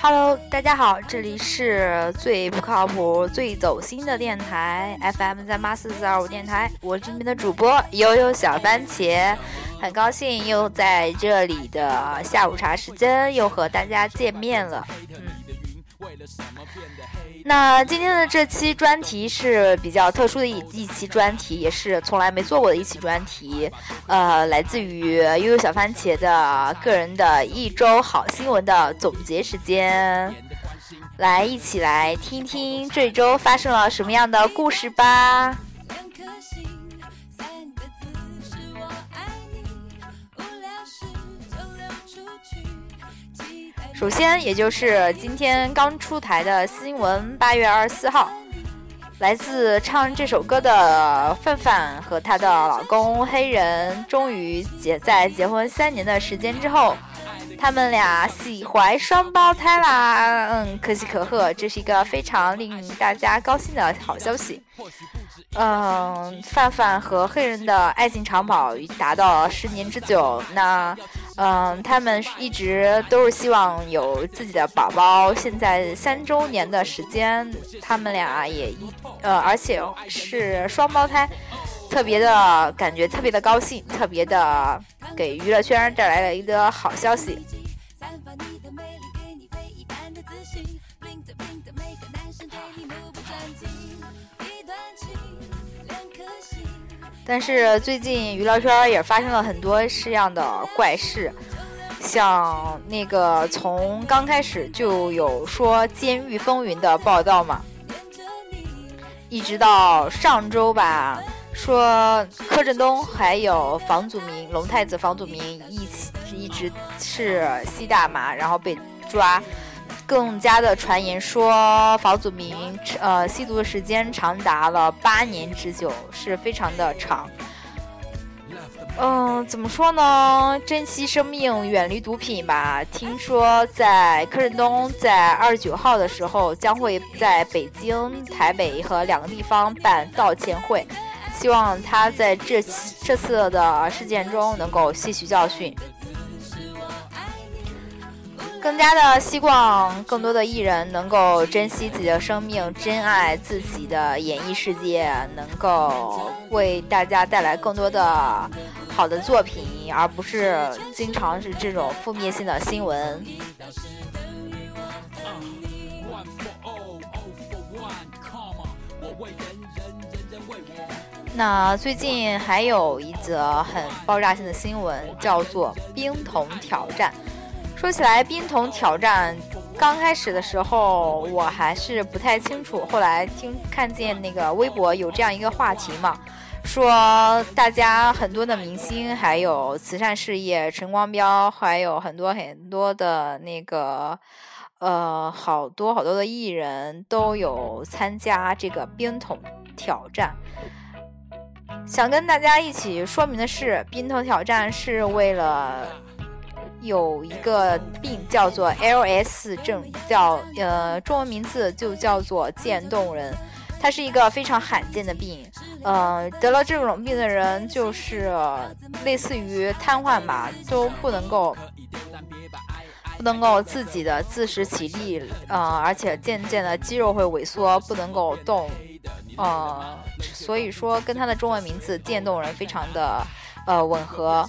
Hello，大家好，这里是最不靠谱、最走心的电台 FM 三八四四二五电台，我是你们的主播悠悠小番茄，很高兴又在这里的下午茶时间又和大家见面了。嗯，那今天的这期专题是比较特殊的一一期专题，也是从来没做过的一期专题，呃，来自于悠悠小番茄的个人的一周好新闻的总结时间，来一起来听听这周发生了什么样的故事吧。首先，也就是今天刚出台的新闻，八月二十四号，来自唱这首歌的范范和她的老公黑人，终于结在结婚三年的时间之后，他们俩喜怀双胞胎啦！嗯，可喜可贺，这是一个非常令大家高兴的好消息。嗯，范范和黑人的爱情长跑已达到十年之久。那，嗯，他们一直都是希望有自己的宝宝。现在三周年的时间，他们俩也一呃，而且是双胞胎，特别的感觉，特别的高兴，特别的给娱乐圈带来了一个好消息。但是最近娱乐圈也发生了很多式样的怪事，像那个从刚开始就有说监狱风云的报道嘛，一直到上周吧，说柯震东还有房祖名龙太子房祖名一起一直是吸大麻，然后被抓。更加的传言说，房祖名呃吸毒的时间长达了八年之久，是非常的长。嗯，怎么说呢？珍惜生命，远离毒品吧。听说在柯震东在二十九号的时候，将会在北京、台北和两个地方办道歉会，希望他在这这次的事件中能够吸取教训。更加的希望更多的艺人能够珍惜自己的生命，珍爱自己的演艺世界，能够为大家带来更多的好的作品，而不是经常是这种负面性的新闻。那最近还有一则很爆炸性的新闻，叫做冰桶挑战。说起来，冰桶挑战刚开始的时候，我还是不太清楚。后来听看见那个微博有这样一个话题嘛，说大家很多的明星，还有慈善事业，陈光标，还有很多很多的那个，呃，好多好多的艺人都有参加这个冰桶挑战。想跟大家一起说明的是，冰桶挑战是为了。有一个病叫做 L.S 症，叫呃中文名字就叫做渐冻人，它是一个非常罕见的病。呃，得了这种病的人就是类似于瘫痪吧，都不能够不能够自己的自食其力，呃，而且渐渐的肌肉会萎缩，不能够动，呃，所以说跟它的中文名字渐冻人非常的呃吻合。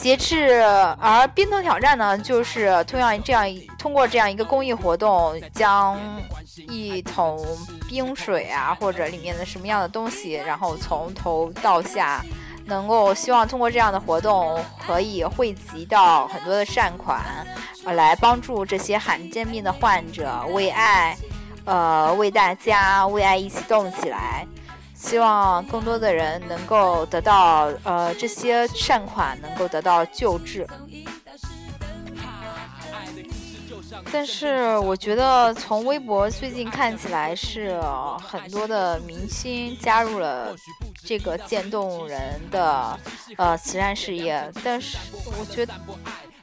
截至而冰桶挑战呢，就是同样这样通过这样一个公益活动，将一桶冰水啊，或者里面的什么样的东西，然后从头到下，能够希望通过这样的活动，可以汇集到很多的善款，呃，来帮助这些罕见病的患者，为爱，呃，为大家，为爱一起动起来。希望更多的人能够得到，呃，这些善款能够得到救治。但是我觉得从微博最近看起来是很多的明星加入了这个渐冻人的呃慈善事业，但是我觉得。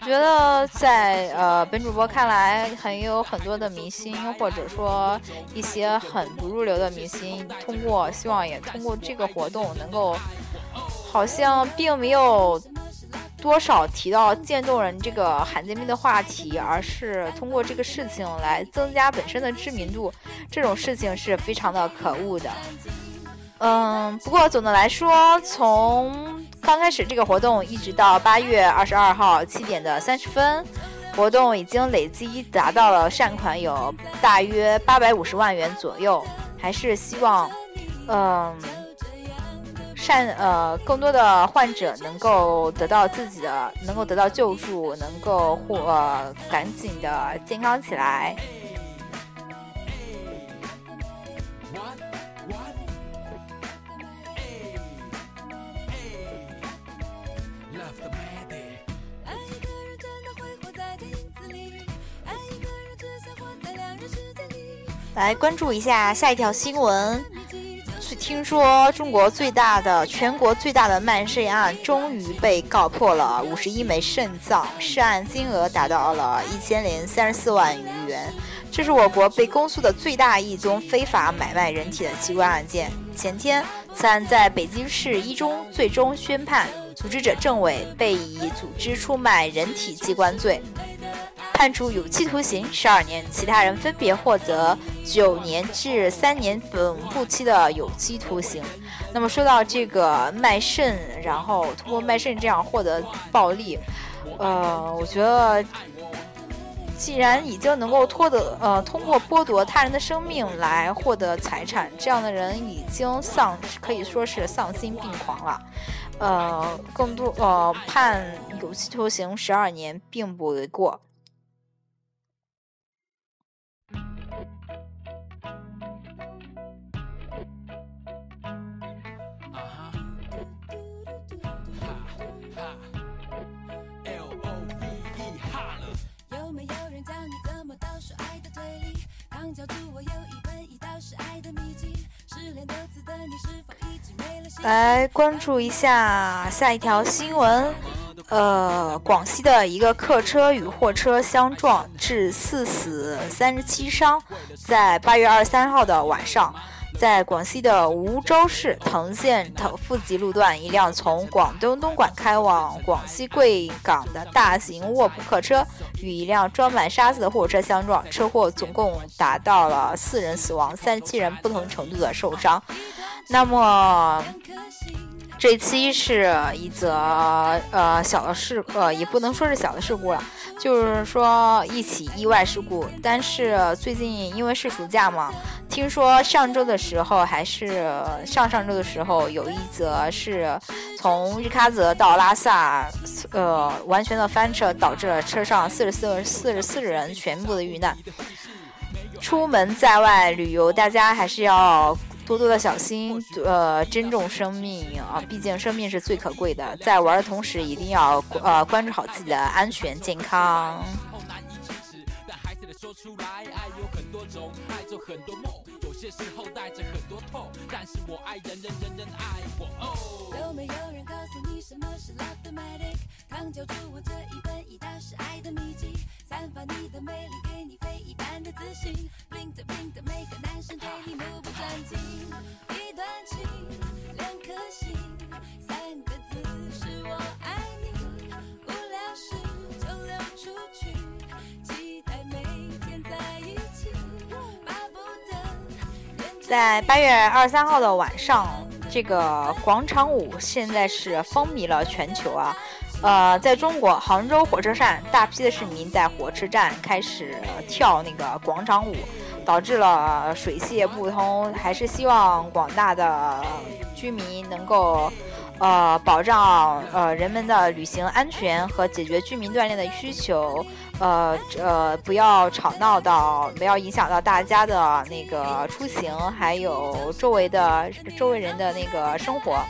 觉得在呃本主播看来，很有很多的明星，或者说一些很不入流的明星，通过希望也通过这个活动，能够好像并没有多少提到渐冻人这个罕见病的话题，而是通过这个事情来增加本身的知名度，这种事情是非常的可恶的。嗯，不过总的来说，从刚开始这个活动一直到八月二十二号七点的三十分，活动已经累计达到了善款有大约八百五十万元左右，还是希望，嗯。善呃，更多的患者能够得到自己的，能够得到救助，能够获呃赶紧的健康起来。来关注一下下一条新闻。听说中国最大的、全国最大的卖肾案终于被告破了，五十一枚肾脏，涉案金额达到了一千零三十四万余元。这是我国被公诉的最大一宗非法买卖人体的器官案件。前天，此案在北京市一中最终宣判，组织者郑伟被以组织出卖人体器官罪。判处有期徒刑十二年，其他人分别获得九年至三年等不期的有期徒刑。那么说到这个卖肾，然后通过卖肾这样获得暴利，呃，我觉得既然已经能够脱得呃通过剥夺他人的生命来获得财产，这样的人已经丧可以说是丧心病狂了。呃，更多呃判有期徒刑十二年并不为过。来关注一下下一条新闻，呃，广西的一个客车与货车相撞，致四死三十七伤，在八月二十三号的晚上。在广西的梧州市藤县藤富集路段，一辆从广东东莞开往广西贵港的大型卧铺客车与一辆装满沙子的货车相撞，车祸总共达到了四人死亡，三十七人不同程度的受伤。那么。这期是一则呃小的事，呃也不能说是小的事故了，就是说一起意外事故。但是最近因为是暑假嘛，听说上周的时候还是上上周的时候，有一则是从日喀则到拉萨，呃完全的翻车，导致了车上四十四四十四人全部的遇难。出门在外旅游，大家还是要。多多的小心，呃，珍重生命啊！毕竟生命是最可贵的。在玩的同时，一定要呃关注好自己的安全健康。爱有很多种，爱做很多梦有些时候带着很多痛，但是我爱人人，人人爱我。有没有人告诉你什么是 love magic？糖酒主我这一本，一道是爱的秘籍，散发你的魅力，给你非一般的自信。Ring the ring，每个男生对你目不转睛。一段情，两颗心。在八月二十三号的晚上，这个广场舞现在是风靡了全球啊。呃，在中国杭州火车站，大批的市民在火车站开始跳那个广场舞，导致了水泄不通。还是希望广大的居民能够，呃，保障呃人们的旅行安全和解决居民锻炼的需求。呃呃，不要吵闹到，不要影响到大家的那个出行，还有周围的周围人的那个生活。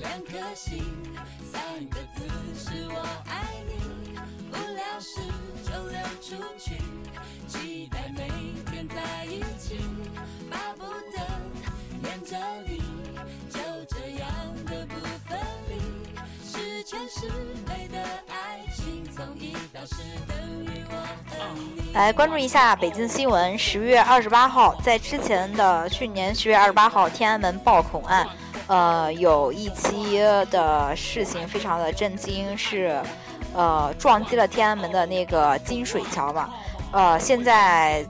两颗心，三个字是我爱你。无聊时就溜出去，来关注一下北京新闻，十月二十八号，在之前的去年十月二十八号天安门暴恐案。呃，有一期的事情非常的震惊，是呃撞击了天安门的那个金水桥嘛。呃，现在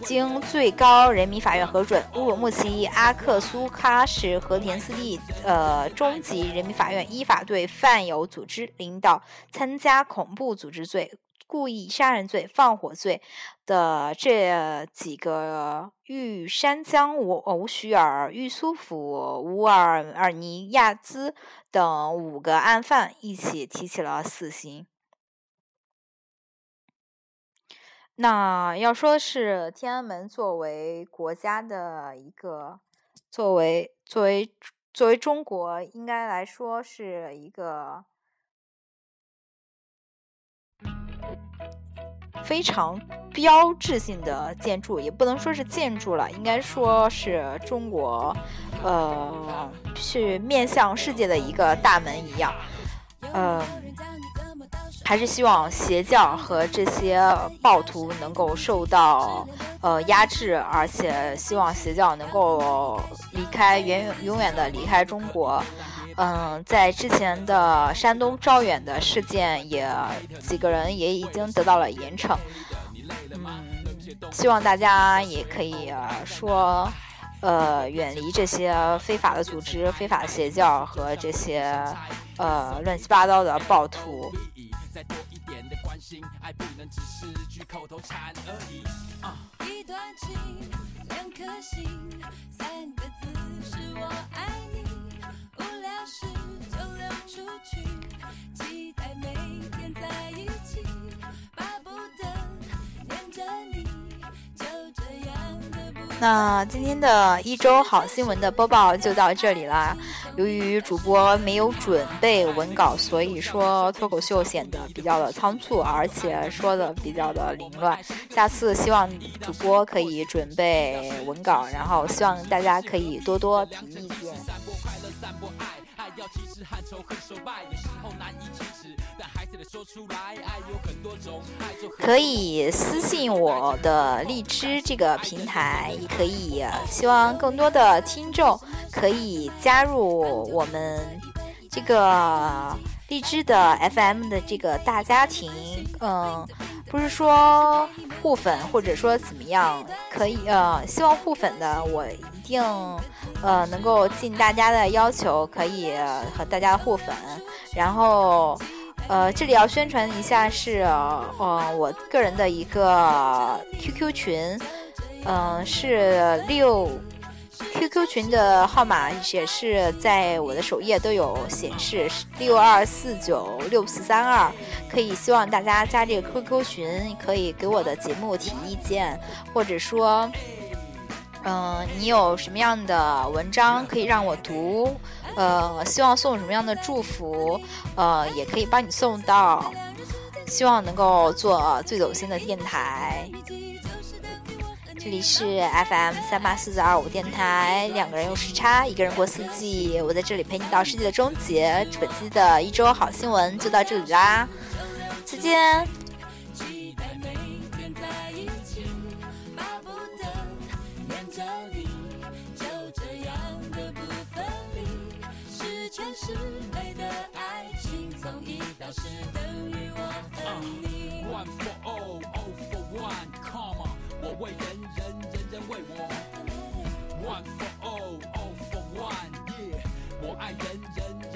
经最高人民法院核准，乌鲁木齐阿克苏喀什和田四地呃中级人民法院依法对犯有组织领导参加恐怖组织罪、故意杀人罪、放火罪的这几个豫山江吴吴须尔、玉苏府乌尔尔尼亚兹等五个案犯一起提起了死刑。那要说是天安门作为国家的一个，作为作为作为中国，应该来说是一个非常标志性的建筑，也不能说是建筑了，应该说是中国，呃，去面向世界的一个大门一样，嗯。还是希望邪教和这些暴徒能够受到呃压制，而且希望邪教能够离开，远远永远的离开中国。嗯，在之前的山东招远的事件，也几个人也已经得到了严惩。嗯，希望大家也可以说，呃，远离这些非法的组织、非法邪教和这些呃乱七八糟的暴徒。心，爱不能只是句口头禅而已啊。一段情，两颗心，三个字是我爱你。无聊时就溜出去，期待每天在一起，巴不得念着你，就这样的不。那今天的一周好新闻的播报就到这里啦。由于主播没有准备文稿，所以说脱口秀显得比较的仓促，而且说的比较的凌乱。下次希望主播可以准备文稿，然后希望大家可以多多提意见。可以私信我的荔枝这个平台，也可以希望更多的听众可以加入我们这个荔枝的 FM 的这个大家庭。嗯，不是说互粉或者说怎么样，可以呃，希望互粉的我一定呃能够尽大家的要求，可以和大家互粉，然后。呃，这里要宣传一下是，呃，我个人的一个 QQ 群，嗯，是六，QQ 群的号码也是在我的首页都有显示，六二四九六四三二，可以希望大家加这个 QQ 群，可以给我的节目提意见，或者说。嗯，你有什么样的文章可以让我读？呃，希望送什么样的祝福？呃，也可以帮你送到。希望能够做最走心的电台。这里是 FM 三八四四二五电台，两个人有时差，一个人过四季。我在这里陪你到世界的终结。本期的一周好新闻就到这里啦，再见。是美的爱情，从一到十等于我和你。One for all, all for one, come on，我为人，为我。One for all, all for one, yeah，我爱人人。